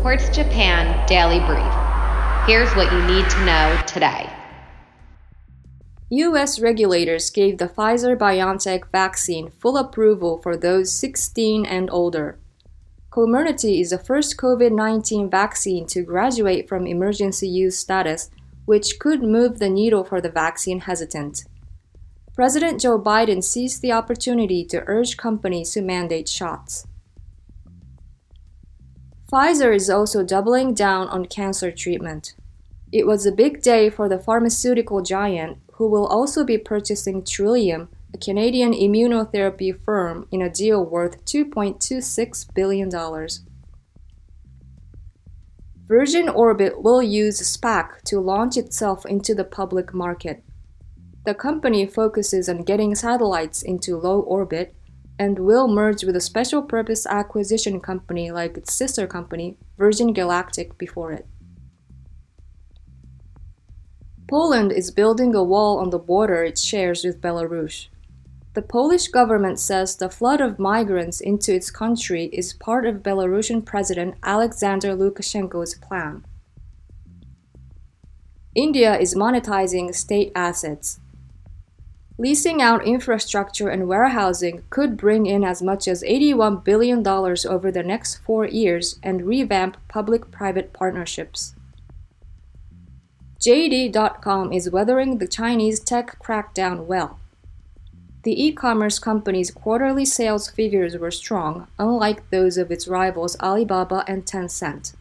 Quartz Japan Daily Brief. Here's what you need to know today. U.S. regulators gave the Pfizer BioNTech vaccine full approval for those 16 and older. Comirnaty is the first COVID 19 vaccine to graduate from emergency use status, which could move the needle for the vaccine hesitant. President Joe Biden seized the opportunity to urge companies to mandate shots. Pfizer is also doubling down on cancer treatment. It was a big day for the pharmaceutical giant, who will also be purchasing Trillium, a Canadian immunotherapy firm, in a deal worth $2.26 billion. Virgin Orbit will use SPAC to launch itself into the public market. The company focuses on getting satellites into low orbit and will merge with a special purpose acquisition company like its sister company, Virgin Galactic, before it. Poland is building a wall on the border it shares with Belarus. The Polish government says the flood of migrants into its country is part of Belarusian President Alexander Lukashenko's plan. India is monetizing state assets. Leasing out infrastructure and warehousing could bring in as much as $81 billion over the next four years and revamp public private partnerships. JD.com is weathering the Chinese tech crackdown well. The e commerce company's quarterly sales figures were strong, unlike those of its rivals Alibaba and Tencent.